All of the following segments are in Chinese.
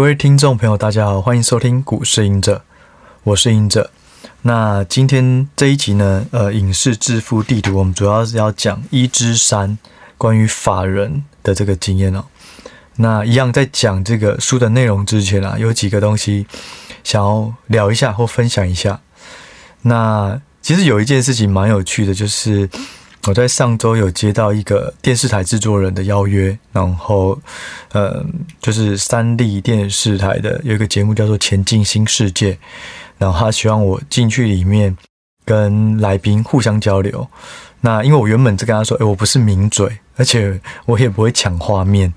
各位听众朋友，大家好，欢迎收听股市隐者，我是隐者。那今天这一集呢，呃，影视致富地图，我们主要是要讲一之三关于法人的这个经验哦。那一样在讲这个书的内容之前啊，有几个东西想要聊一下或分享一下。那其实有一件事情蛮有趣的，就是。我在上周有接到一个电视台制作人的邀约，然后，呃，就是三立电视台的有一个节目叫做《前进新世界》，然后他希望我进去里面跟来宾互相交流。那因为我原本就跟他说，诶，我不是名嘴，而且我也不会抢画面，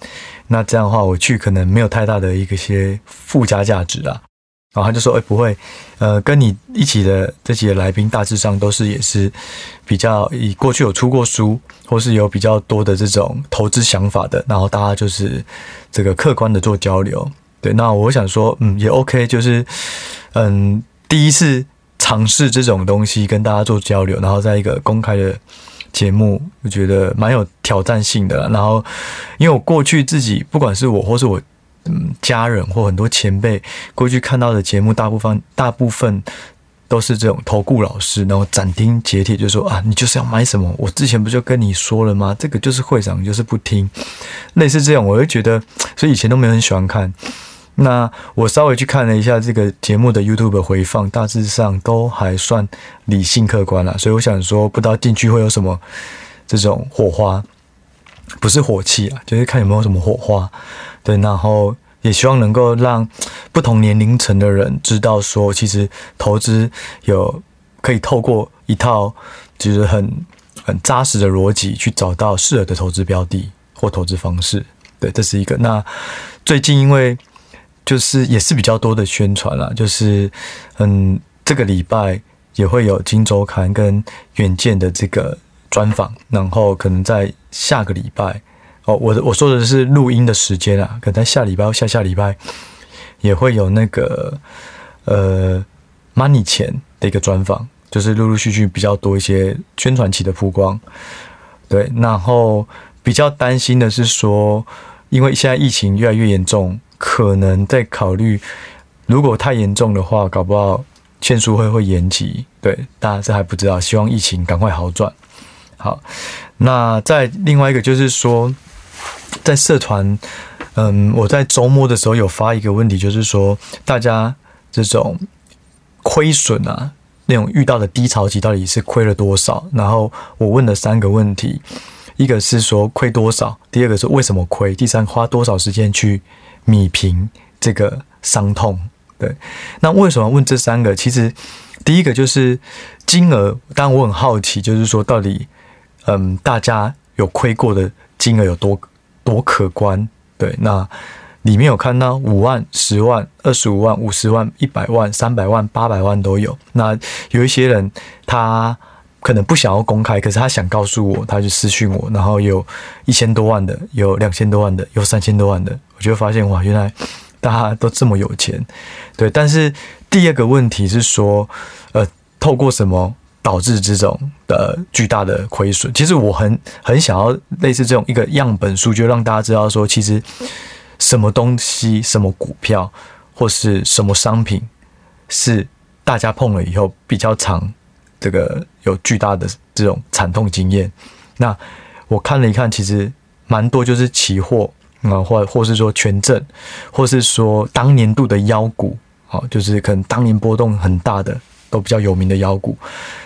那这样的话我去可能没有太大的一个些附加价值啊。然后他就说：“哎，不会，呃，跟你一起的这几个来宾大致上都是也是比较以过去有出过书，或是有比较多的这种投资想法的。然后大家就是这个客观的做交流。对，那我想说，嗯，也 OK，就是嗯，第一次尝试这种东西跟大家做交流，然后在一个公开的节目，我觉得蛮有挑战性的。然后，因为我过去自己不管是我或是我。”嗯，家人或很多前辈过去看到的节目，大部分大部分都是这种投顾老师，然后斩钉截铁就说啊，你就是要买什么？我之前不就跟你说了吗？这个就是会长，就是不听。类似这样，我就觉得，所以以前都没有很喜欢看。那我稍微去看了一下这个节目的 YouTube 回放，大致上都还算理性客观了。所以我想说，不知道进去会有什么这种火花，不是火气啊，就是看有没有什么火花。对，然后也希望能够让不同年龄层的人知道，说其实投资有可以透过一套就是很很扎实的逻辑去找到适合的投资标的或投资方式。对，这是一个。那最近因为就是也是比较多的宣传啦，就是嗯，这个礼拜也会有《金周刊》跟《远见》的这个专访，然后可能在下个礼拜。哦，我我说的是录音的时间啊，可能下礼拜或下下礼拜也会有那个呃 Money 钱的一个专访，就是陆陆续续比较多一些宣传期的曝光。对，然后比较担心的是说，因为现在疫情越来越严重，可能在考虑如果太严重的话，搞不好签书会会延期。对，大家这还不知道，希望疫情赶快好转。好，那再另外一个就是说。在社团，嗯，我在周末的时候有发一个问题，就是说大家这种亏损啊，那种遇到的低潮期到底是亏了多少？然后我问了三个问题，一个是说亏多少，第二个是为什么亏，第三花多少时间去弭平这个伤痛？对，那为什么问这三个？其实第一个就是金额，当然我很好奇，就是说到底，嗯，大家有亏过的金额有多？多可观，对，那里面有看到五万、十万、二十五万、五十万、一百万、三百万、八百万都有。那有一些人他可能不想要公开，可是他想告诉我，他就私讯我，然后有一千多万的，有两千多万的，有三千多万的，我就发现哇，原来大家都这么有钱，对。但是第二个问题是说，呃，透过什么？导致这种的巨大的亏损，其实我很很想要类似这种一个样本数，就让大家知道说，其实什么东西、什么股票或是什么商品是大家碰了以后比较长这个有巨大的这种惨痛经验。那我看了一看，其实蛮多就是期货啊，或或是说权证，或是说当年度的妖股，好，就是可能当年波动很大的。都比较有名的妖股，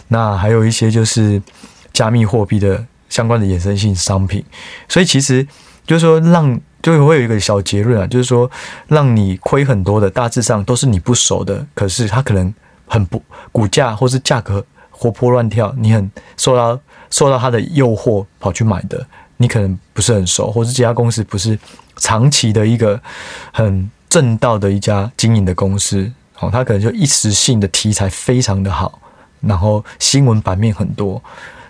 那还有一些就是加密货币的相关的衍生性商品，所以其实就是说让就会有一个小结论啊，就是说让你亏很多的，大致上都是你不熟的，可是它可能很不股价或是价格活泼乱跳，你很受到受到它的诱惑跑去买的，你可能不是很熟，或是这家公司不是长期的一个很正道的一家经营的公司。哦，他可能就一时性的题材非常的好，然后新闻版面很多，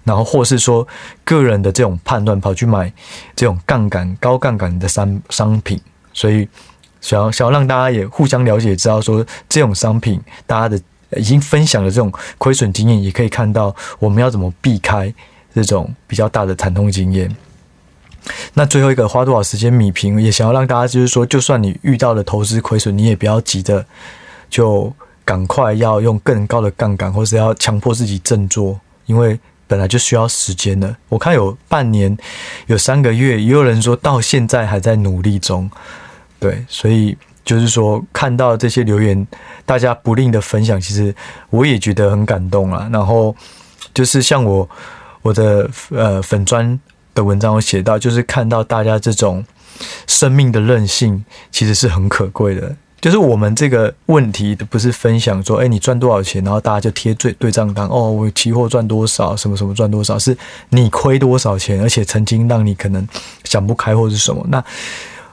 然后或是说个人的这种判断跑去买这种杠杆高杠杆的商商品，所以想要想要让大家也互相了解，知道说这种商品大家的已经分享了这种亏损经验，也可以看到我们要怎么避开这种比较大的惨痛经验。那最后一个花多少时间米平，也想要让大家就是说，就算你遇到了投资亏损，你也不要急着就赶快要用更高的杠杆，或是要强迫自己振作，因为本来就需要时间的。我看有半年，有三个月，也有人说到现在还在努力中。对，所以就是说看到这些留言，大家不吝的分享，其实我也觉得很感动啊。然后就是像我我的呃粉砖。的文章我写到，就是看到大家这种生命的韧性，其实是很可贵的。就是我们这个问题，不是分享说，哎，你赚多少钱，然后大家就贴对对账单，哦，我期货赚多少，什么什么赚多少，是你亏多少钱，而且曾经让你可能想不开或是什么。那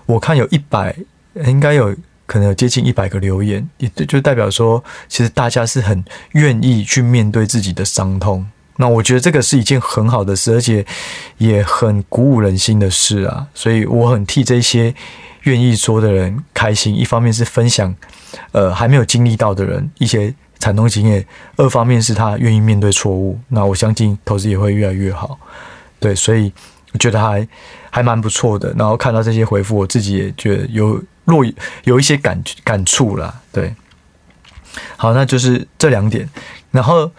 我看有一百，应该有可能有接近一百个留言，也就代表说，其实大家是很愿意去面对自己的伤痛。那我觉得这个是一件很好的事，而且也很鼓舞人心的事啊，所以我很替这些愿意说的人开心。一方面是分享，呃，还没有经历到的人一些惨痛经验；二方面是他愿意面对错误。那我相信投资也会越来越好。对，所以我觉得还还蛮不错的。然后看到这些回复，我自己也觉得有若有一些感感触啦。对，好，那就是这两点，然后。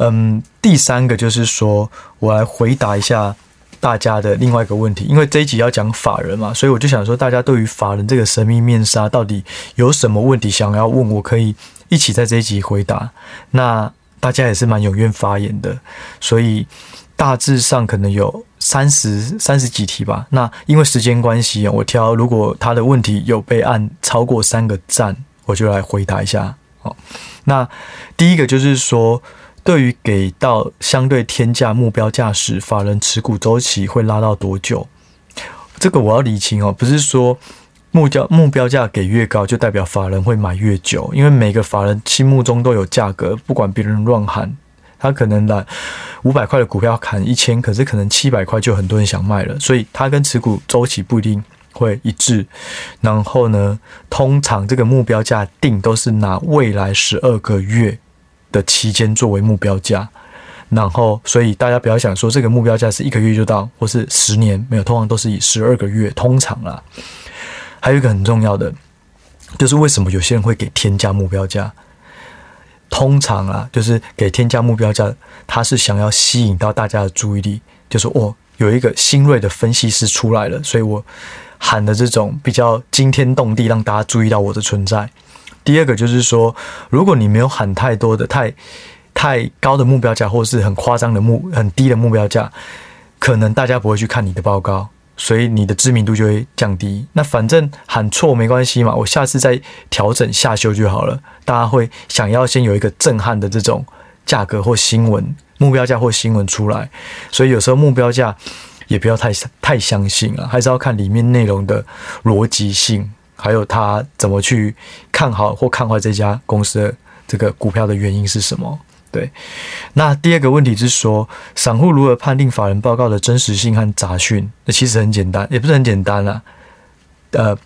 嗯，第三个就是说，我来回答一下大家的另外一个问题，因为这一集要讲法人嘛，所以我就想说，大家对于法人这个神秘面纱到底有什么问题想要问，我可以一起在这一集回答。那大家也是蛮踊跃发言的，所以大致上可能有三十三十几题吧。那因为时间关系，我挑如果他的问题有被按超过三个赞，我就来回答一下。好，那第一个就是说。对于给到相对天价目标价时，法人持股周期会拉到多久？这个我要理清哦，不是说目标目标价给越高就代表法人会买越久，因为每个法人心目中都有价格，不管别人乱喊，他可能来五百块的股票砍一千，可是可能七百块就很多人想卖了，所以他跟持股周期不一定会一致。然后呢，通常这个目标价定都是拿未来十二个月。的期间作为目标价，然后所以大家不要想说这个目标价是一个月就到，或是十年没有，通常都是以十二个月通常啦。还有一个很重要的，就是为什么有些人会给天价目标价？通常啊，就是给天价目标价，他是想要吸引到大家的注意力，就是哦，有一个新锐的分析师出来了，所以我喊的这种比较惊天动地，让大家注意到我的存在。第二个就是说，如果你没有喊太多的、太太高的目标价，或是很夸张的目、很低的目标价，可能大家不会去看你的报告，所以你的知名度就会降低。那反正喊错没关系嘛，我下次再调整下修就好了。大家会想要先有一个震撼的这种价格或新闻目标价或新闻出来，所以有时候目标价也不要太太相信了，还是要看里面内容的逻辑性。还有他怎么去看好或看坏这家公司的这个股票的原因是什么？对，那第二个问题是说，散户如何判定法人报告的真实性和杂讯？那其实很简单，也不是很简单啦。呃，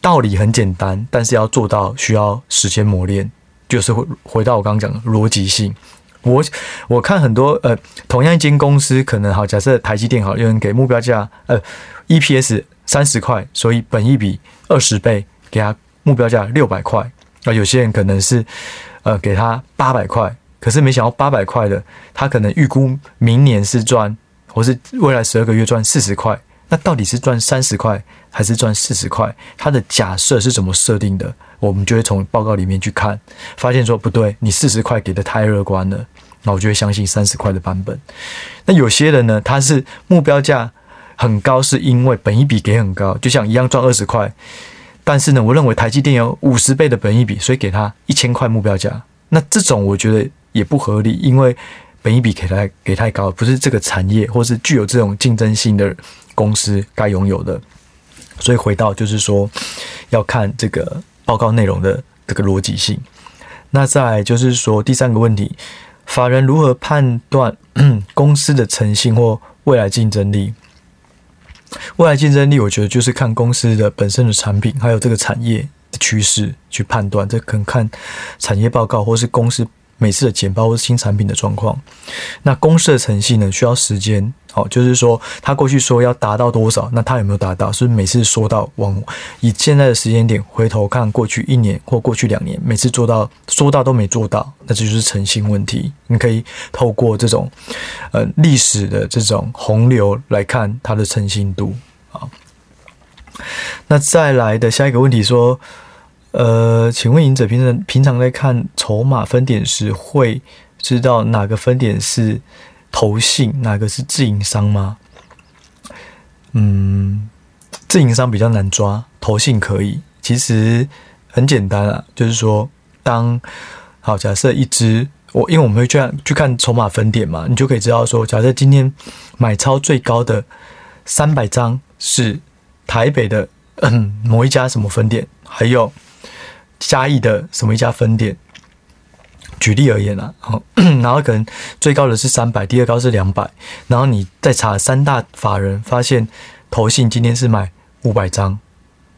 道理很简单，但是要做到需要时间磨练。就是回回到我刚刚讲的逻辑性。我我看很多呃，同样一间公司，可能好，假设台积电好，有人给目标价呃 EPS 三十块，所以本一比。二十倍给他目标价六百块，那有些人可能是呃给他八百块，可是没想到八百块的他可能预估明年是赚，或是未来十二个月赚四十块，那到底是赚三十块还是赚四十块？他的假设是怎么设定的？我们就会从报告里面去看，发现说不对，你四十块给的太乐观了，那我就会相信三十块的版本。那有些人呢，他是目标价。很高是因为本一比给很高，就像一样赚二十块，但是呢，我认为台积电有五十倍的本一比，所以给他一千块目标价。那这种我觉得也不合理，因为本一比给太给太高，不是这个产业或是具有这种竞争性的公司该拥有的。所以回到就是说，要看这个报告内容的这个逻辑性。那再就是说第三个问题，法人如何判断 公司的诚信或未来竞争力？未来竞争力，我觉得就是看公司的本身的产品，还有这个产业的趋势去判断。这可能看产业报告，或是公司每次的简报或新产品的状况。那公司的诚信呢，需要时间。哦，就是说他过去说要达到多少，那他有没有达到？是不是每次说到往以现在的时间点回头看过去一年或过去两年，每次做到说到都没做到，那这就是诚信问题。你可以透过这种呃历史的这种洪流来看它的诚信度啊。那再来的下一个问题说，呃，请问隐者平常平常在看筹码分点时，会知道哪个分点是？投信哪个是自营商吗？嗯，自营商比较难抓，投信可以。其实很简单啊，就是说，当好假设一支我，因为我们会去看去看筹码分点嘛，你就可以知道说，假设今天买超最高的三百张是台北的嗯某一家什么分点，还有嘉义的什么一家分店。举例而言啊，然后可能最高的是三百，第二高是两百，然后你再查三大法人，发现投信今天是买五百张，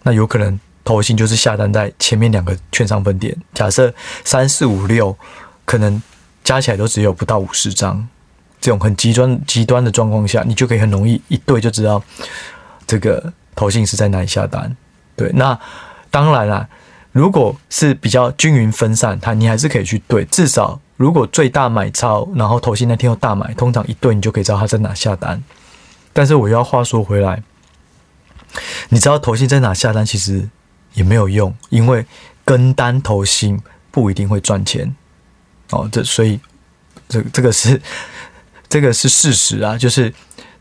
那有可能投信就是下单在前面两个券商分店。假设三四五六，可能加起来都只有不到五十张，这种很极端极端的状况下，你就可以很容易一对就知道这个投信是在哪里下单。对，那当然啦。如果是比较均匀分散，它你还是可以去对。至少如果最大买超，然后投信那天又大买，通常一对你就可以知道他在哪下单。但是我要话说回来，你知道投信在哪下单，其实也没有用，因为跟单投信不一定会赚钱。哦，这所以这这个是 这个是事实啊，就是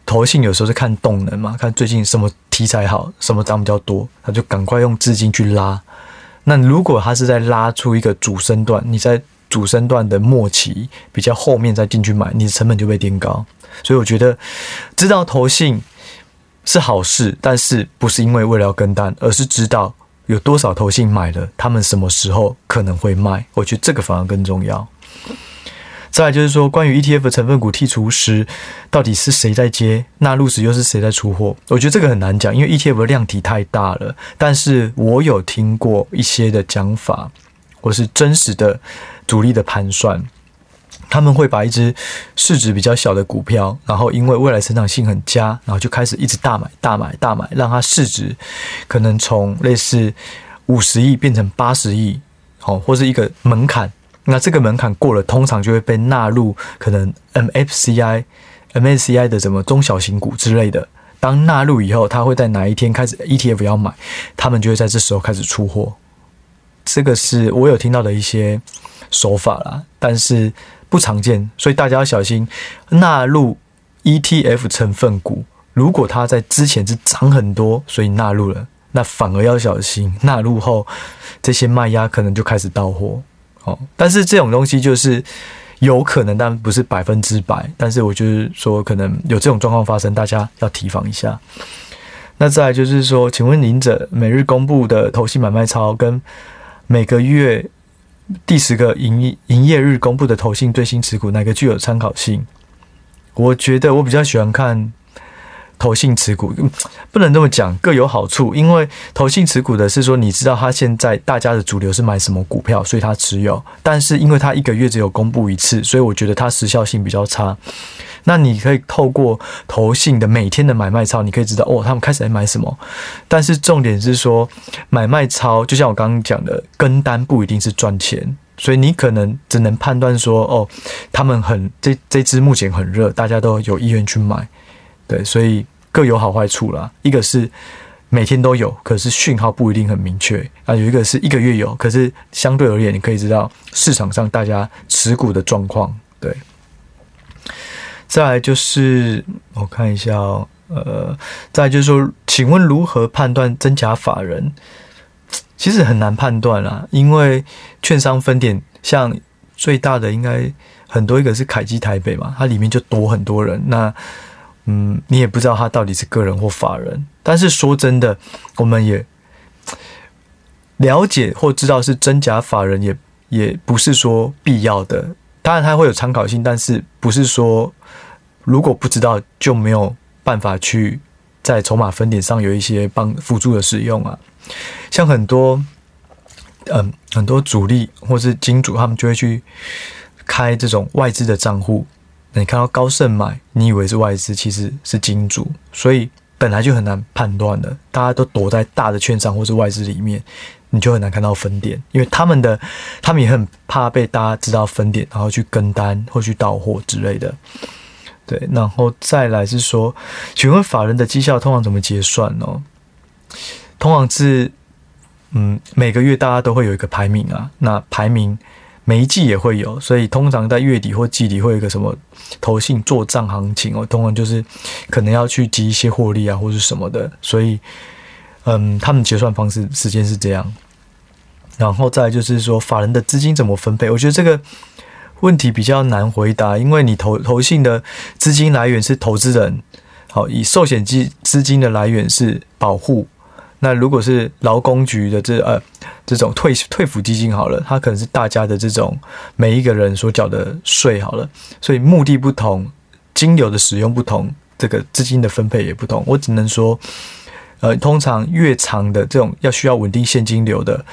投信有时候是看动能嘛，看最近什么题材好，什么涨比较多，他就赶快用资金去拉。那如果他是在拉出一个主升段，你在主升段的末期比较后面再进去买，你的成本就被垫高。所以我觉得知道投信是好事，但是不是因为为了要跟单，而是知道有多少投信买了，他们什么时候可能会卖。我觉得这个反而更重要。再来就是说，关于 ETF 成分股剔除时，到底是谁在接纳入时，又是谁在出货？我觉得这个很难讲，因为 ETF 的量体太大了。但是我有听过一些的讲法，或是真实的主力的盘算，他们会把一只市值比较小的股票，然后因为未来成长性很佳，然后就开始一直大买、大买、大买，让它市值可能从类似五十亿变成八十亿，好，或是一个门槛。那这个门槛过了，通常就会被纳入可能 MFCI、MSCI 的什么中小型股之类的。当纳入以后，它会在哪一天开始 ETF 要买，他们就会在这时候开始出货。这个是我有听到的一些手法啦，但是不常见，所以大家要小心纳入 ETF 成分股。如果它在之前是涨很多，所以纳入了，那反而要小心纳入后这些卖压可能就开始到货。哦，但是这种东西就是有可能，但不是百分之百。但是我就是说，可能有这种状况发生，大家要提防一下。那再来就是说，请问您者每日公布的投信买卖超跟每个月第十个营业营业日公布的投信最新持股，哪个具有参考性？我觉得我比较喜欢看。投信持股 不能这么讲，各有好处。因为投信持股的是说，你知道他现在大家的主流是买什么股票，所以他持有。但是因为他一个月只有公布一次，所以我觉得它时效性比较差。那你可以透过投信的每天的买卖操，你可以知道哦，他们开始在买什么。但是重点是说，买卖操就像我刚刚讲的，跟单不一定是赚钱，所以你可能只能判断说，哦，他们很这这支目前很热，大家都有意愿去买。对，所以各有好坏处啦。一个是每天都有，可是讯号不一定很明确啊；有一个是一个月有，可是相对而言，你可以知道市场上大家持股的状况。对，再来就是我看一下，呃，再来就是说，请问如何判断真假法人？其实很难判断啦，因为券商分点像最大的应该很多，一个是凯基台北嘛，它里面就多很多人那。嗯，你也不知道他到底是个人或法人，但是说真的，我们也了解或知道是真假法人也，也不是说必要的。当然，它会有参考性，但是不是说如果不知道就没有办法去在筹码分点上有一些帮辅助的使用啊。像很多嗯很多主力或是金主，他们就会去开这种外资的账户，你看到高盛买，你以为是外资，其实是金主，所以本来就很难判断的。大家都躲在大的券商或是外资里面，你就很难看到分点，因为他们的他们也很怕被大家知道分点，然后去跟单或去到货之类的。对，然后再来是说，请问法人的绩效通常怎么结算呢？通常是，嗯，每个月大家都会有一个排名啊，那排名每一季也会有，所以通常在月底或季底会有一个什么投信做账行情哦，通常就是可能要去集一些获利啊，或是什么的，所以，嗯，他们结算方式时间是这样，然后再就是说法人的资金怎么分配，我觉得这个。问题比较难回答，因为你投投信的资金来源是投资人，好，以寿险基资金的来源是保护。那如果是劳工局的这呃这种退退抚基金好了，它可能是大家的这种每一个人所缴的税好了，所以目的不同，金流的使用不同，这个资金的分配也不同。我只能说，呃，通常越长的这种要需要稳定现金流的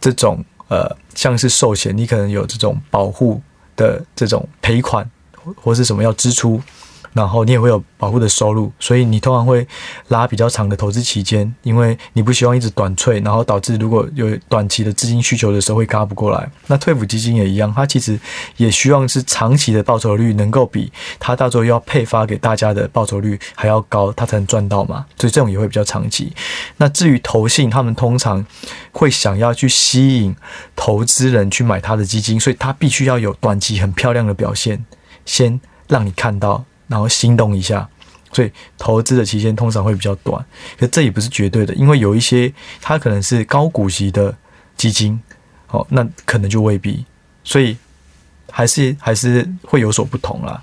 这种。呃，像是寿险，你可能有这种保护的这种赔款，或是什么要支出。然后你也会有保护的收入，所以你通常会拉比较长的投资期间，因为你不希望一直短脆，然后导致如果有短期的资金需求的时候会轧不过来。那退抚基金也一样，它其实也希望是长期的报酬率能够比它到时候要配发给大家的报酬率还要高，它才能赚到嘛。所以这种也会比较长期。那至于投信，他们通常会想要去吸引投资人去买他的基金，所以他必须要有短期很漂亮的表现，先让你看到。然后心动一下，所以投资的期间通常会比较短，可这也不是绝对的，因为有一些它可能是高股息的基金，哦，那可能就未必，所以还是还是会有所不同啦。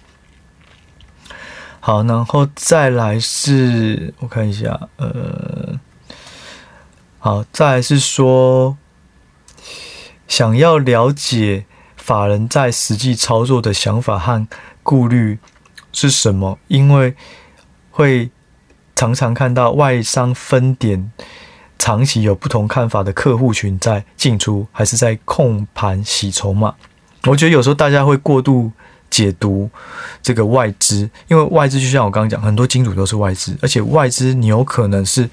好，然后再来是我看一下，呃，好，再来是说想要了解法人在实际操作的想法和顾虑。是什么？因为会常常看到外商分点，长期有不同看法的客户群在进出，还是在控盘洗筹码？我觉得有时候大家会过度解读这个外资，因为外资就像我刚刚讲，很多金主都是外资，而且外资你有可能是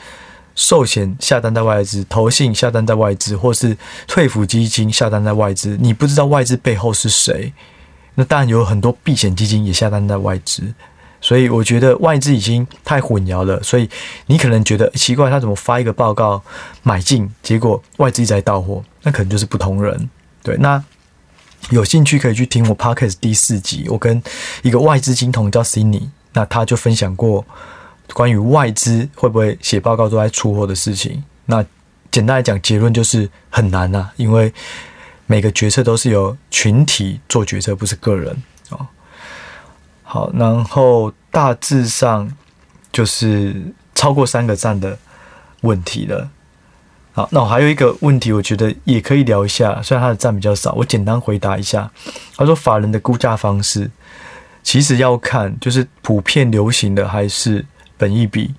寿险下单在外资，投信下单在外资，或是退抚基金下单在外资，你不知道外资背后是谁。那当然有很多避险基金也下单在外资，所以我觉得外资已经太混淆了。所以你可能觉得奇怪，他怎么发一个报告买进，结果外资一直在倒货，那可能就是不同人。对，那有兴趣可以去听我 Podcast 第四集，我跟一个外资金童叫 Cindy，那他就分享过关于外资会不会写报告都在出货的事情。那简单来讲，结论就是很难呐、啊，因为。每个决策都是由群体做决策，不是个人哦。好，然后大致上就是超过三个赞的问题了。好，那我还有一个问题，我觉得也可以聊一下，虽然他的赞比较少，我简单回答一下。他说，法人的估价方式其实要看，就是普遍流行的还是本益比。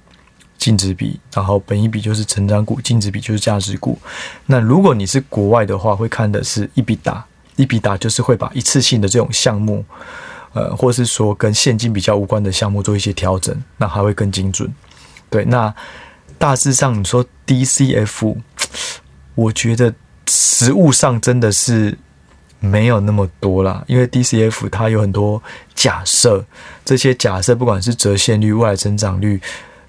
净值比，然后本一比就是成长股，净值比就是价值股。那如果你是国外的话，会看的是 EBITDA，EBITDA 就是会把一次性的这种项目，呃，或是说跟现金比较无关的项目做一些调整，那还会更精准。对，那大致上你说 DCF，我觉得实物上真的是没有那么多啦，因为 DCF 它有很多假设，这些假设不管是折现率、未来增长率。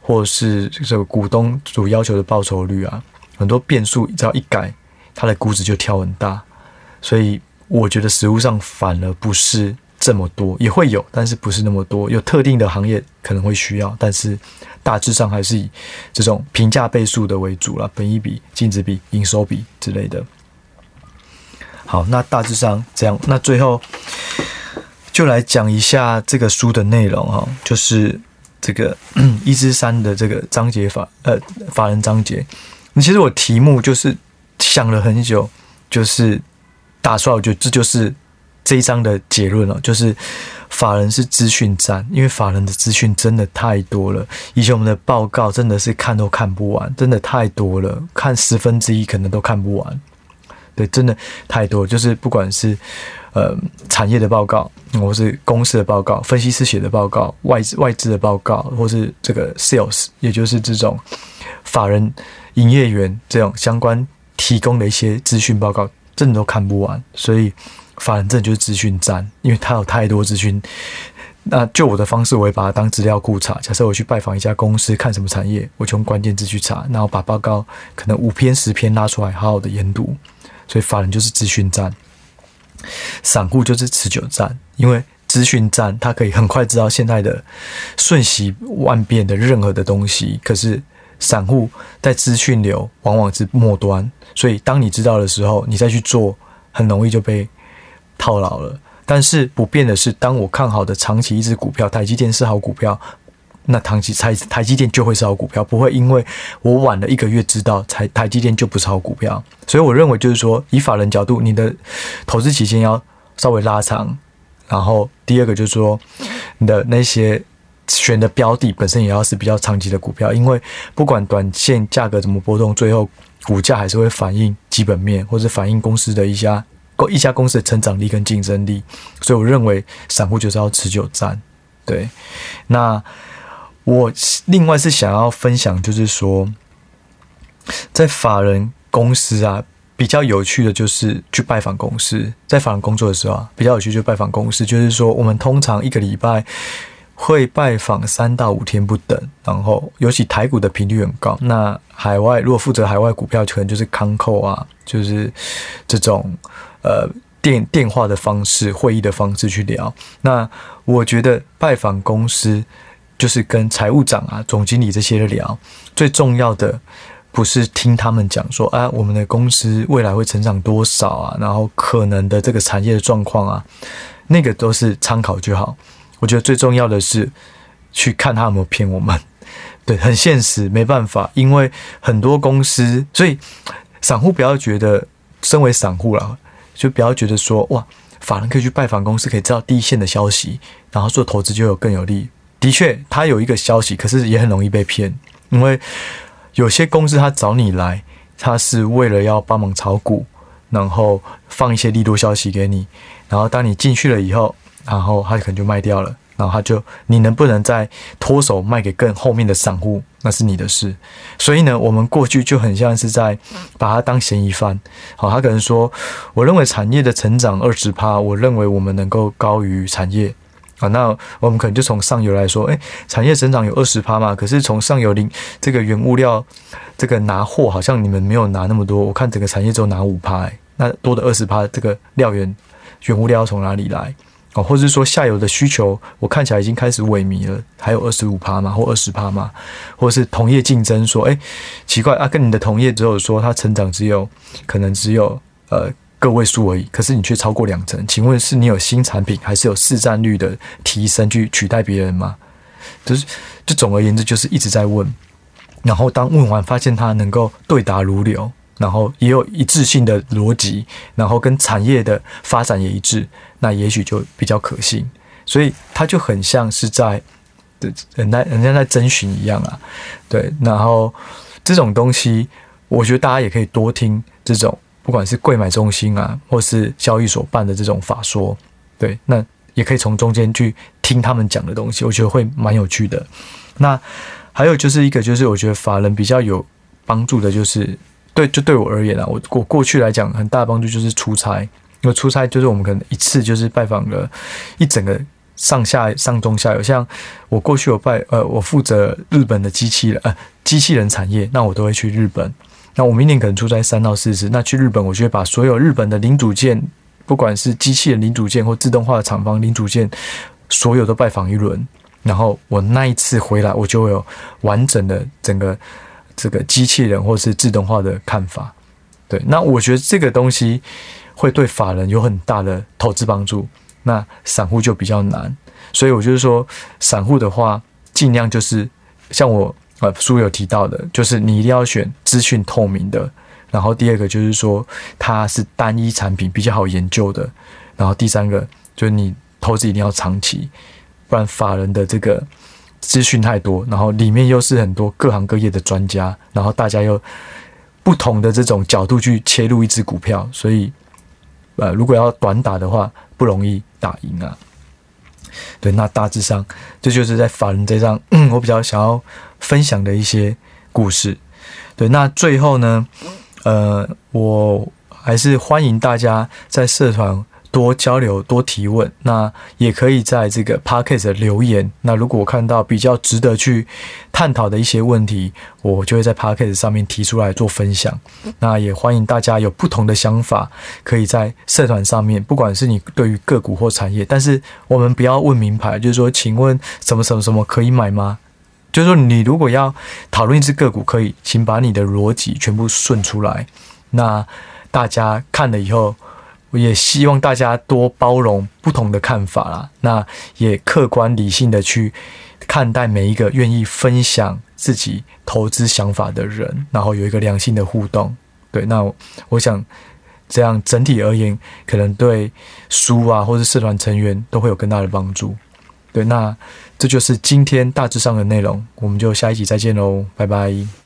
或是这个股东所要求的报酬率啊，很多变数只要一改，它的估值就跳很大。所以我觉得实物上反而不是这么多，也会有，但是不是那么多。有特定的行业可能会需要，但是大致上还是以这种评价倍数的为主啦，本益比、净值比、营收比之类的。好，那大致上这样，那最后就来讲一下这个书的内容哈，就是。这个 一之三的这个章节法呃法人章节，其实我题目就是想了很久，就是打出来，我觉得这就是这一章的结论了，就是法人是资讯战，因为法人的资讯真的太多了，以前我们的报告真的是看都看不完，真的太多了，看十分之一可能都看不完。对，真的太多，就是不管是呃产业的报告，或是公司的报告，分析师写的报告，外资外资的报告，或是这个 sales，也就是这种法人营业员这种相关提供的一些资讯报告，真的都看不完。所以法人证就是资讯站，因为它有太多资讯。那就我的方式，我会把它当资料库查。假设我去拜访一家公司，看什么产业，我就用关键字去查，然后把报告可能五篇十篇拉出来，好好的研读。所以法人就是资讯站，散户就是持久战。因为资讯战它可以很快知道现在的瞬息万变的任何的东西，可是散户在资讯流往往是末端，所以当你知道的时候，你再去做，很容易就被套牢了。但是不变的是，当我看好的长期一只股票，台积电是好股票，那长期台台积电就会是好股票，不会因为我晚了一个月知道，台台积电就不是好股票。所以我认为就是说，以法人角度，你的投资期间要稍微拉长。然后第二个就是说，你的那些选的标的本身也要是比较长期的股票，因为不管短线价格怎么波动，最后股价还是会反映基本面或者反映公司的一家。一家公司的成长力跟竞争力，所以我认为散户就是要持久战。对，那我另外是想要分享，就是说，在法人公司啊，比较有趣的就是去拜访公司。在法人工作的时候啊，比较有趣就拜访公司，就是说我们通常一个礼拜会拜访三到五天不等，然后尤其台股的频率很高。那海外如果负责海外股票，可能就是康扣啊，就是这种。呃，电电话的方式、会议的方式去聊。那我觉得拜访公司就是跟财务长啊、总经理这些的聊。最重要的不是听他们讲说啊，我们的公司未来会成长多少啊，然后可能的这个产业的状况啊，那个都是参考就好。我觉得最重要的是去看他有没有骗我们。对，很现实，没办法，因为很多公司，所以散户不要觉得身为散户了。就不要觉得说哇，法人可以去拜访公司，可以知道第一线的消息，然后做投资就有更有利。的确，他有一个消息，可是也很容易被骗，因为有些公司他找你来，他是为了要帮忙炒股，然后放一些利多消息给你，然后当你进去了以后，然后他可能就卖掉了。然后他就，你能不能再脱手卖给更后面的散户，那是你的事。所以呢，我们过去就很像是在把他当嫌疑犯。好，他可能说，我认为产业的成长二十趴，我认为我们能够高于产业。啊，那我们可能就从上游来说，诶，产业成长有二十趴嘛，可是从上游零这个原物料这个拿货，好像你们没有拿那么多。我看整个产业只有拿五趴，诶那多的二十趴，这个料源原物料要从哪里来？哦，或者是说下游的需求，我看起来已经开始萎靡了，还有二十五趴嘛，或二十趴嘛，或者是同业竞争说，哎，奇怪啊，跟你的同业只有说它成长只有可能只有呃个位数而已，可是你却超过两成，请问是你有新产品，还是有市占率的提升去取代别人吗？就是，就总而言之，就是一直在问，然后当问完发现他能够对答如流。然后也有一致性的逻辑，然后跟产业的发展也一致，那也许就比较可信。所以他就很像是在，人在人家在征询一样啊，对。然后这种东西，我觉得大家也可以多听这种，不管是柜买中心啊，或是交易所办的这种法说，对，那也可以从中间去听他们讲的东西，我觉得会蛮有趣的。那还有就是一个，就是我觉得法人比较有帮助的，就是。对，就对我而言啊，我我过去来讲很大的帮助就是出差，因为出差就是我们可能一次就是拜访了一整个上下上中下游。像我过去有拜呃，我负责日本的机器人呃机器人产业，那我都会去日本。那我明年可能出差三到四次，那去日本我就会把所有日本的零组件，不管是机器人零组件或自动化的厂房零组件，所有都拜访一轮。然后我那一次回来，我就会有完整的整个。这个机器人或是自动化的看法，对，那我觉得这个东西会对法人有很大的投资帮助，那散户就比较难，所以我就是说，散户的话，尽量就是像我呃书有提到的，就是你一定要选资讯透明的，然后第二个就是说它是单一产品比较好研究的，然后第三个就是你投资一定要长期，不然法人的这个。资讯太多，然后里面又是很多各行各业的专家，然后大家又不同的这种角度去切入一只股票，所以呃，如果要短打的话，不容易打赢啊。对，那大致上这就是在法人这张 我比较想要分享的一些故事。对，那最后呢，呃，我还是欢迎大家在社团多交流、多提问。那也可以在这个 Podcast 留言。那如果我看到比较值得去探讨的一些问题，我就会在 Podcast 上面提出来做分享。那也欢迎大家有不同的想法，可以在社团上面，不管是你对于个股或产业，但是我们不要问名牌，就是说，请问什么什么什么可以买吗？就是说，你如果要讨论一只个股，可以，请把你的逻辑全部顺出来。那大家看了以后，我也希望大家多包容不同的看法啦。那也客观理性的去看待每一个愿意分享自己投资想法的人，然后有一个良性的互动。对，那我想这样整体而言，可能对书啊，或是社团成员都会有更大的帮助。对，那。这就是今天大致上的内容，我们就下一集再见喽，拜拜。